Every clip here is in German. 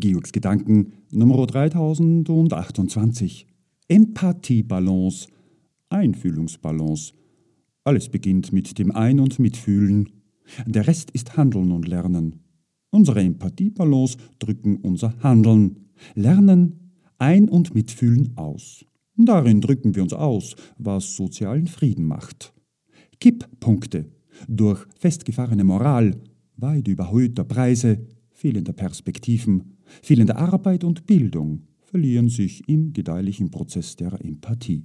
Georgs Gedanken Nummer 3028. Empathiebalance, Einfühlungsbalance. Alles beginnt mit dem Ein- und Mitfühlen. Der Rest ist Handeln und Lernen. Unsere Empathiebalance drücken unser Handeln. Lernen, Ein- und Mitfühlen aus. Darin drücken wir uns aus, was sozialen Frieden macht. Kipppunkte durch festgefahrene Moral, weit überhöhter Preise, fehlender Perspektiven, fehlender Arbeit und Bildung verlieren sich im gedeihlichen Prozess der Empathie.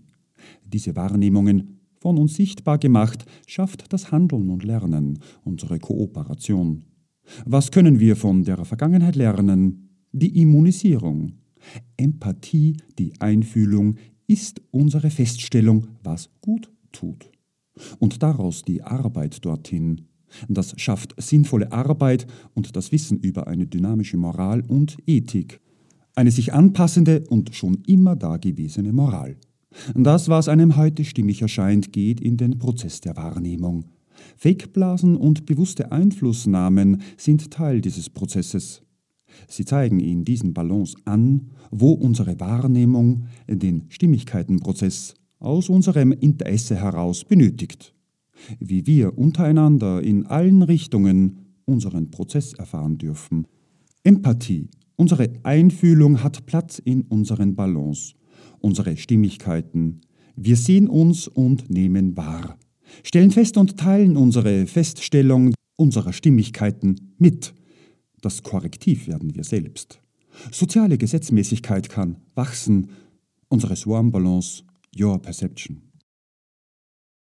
Diese Wahrnehmungen, von uns sichtbar gemacht, schafft das Handeln und Lernen, unsere Kooperation. Was können wir von der Vergangenheit lernen? Die Immunisierung. Empathie, die Einfühlung, ist unsere Feststellung, was gut tut. Und daraus die Arbeit dorthin. Das schafft sinnvolle Arbeit und das Wissen über eine dynamische Moral und Ethik. Eine sich anpassende und schon immer dagewesene Moral. Das, was einem heute stimmig erscheint, geht in den Prozess der Wahrnehmung. Fakeblasen und bewusste Einflussnahmen sind Teil dieses Prozesses. Sie zeigen in diesen Balance an, wo unsere Wahrnehmung den Stimmigkeitenprozess aus unserem Interesse heraus benötigt. Wie wir untereinander in allen Richtungen unseren Prozess erfahren dürfen. Empathie, unsere Einfühlung hat Platz in unseren Balance, unsere Stimmigkeiten. Wir sehen uns und nehmen wahr, stellen fest und teilen unsere Feststellung unserer Stimmigkeiten mit das Korrektiv werden wir selbst. Soziale Gesetzmäßigkeit kann wachsen. Unsere Swarm Balance, Your Perception.